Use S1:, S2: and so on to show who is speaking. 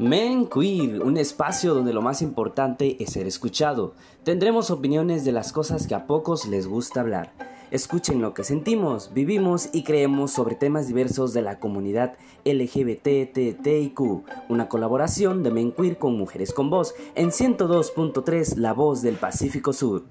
S1: Men Queer, un espacio donde lo más importante es ser escuchado. Tendremos opiniones de las cosas que a pocos les gusta hablar. Escuchen lo que sentimos, vivimos y creemos sobre temas diversos de la comunidad LGBTTIQ. Una colaboración de Men Queer con Mujeres con Voz en 102.3 La Voz del Pacífico Sur.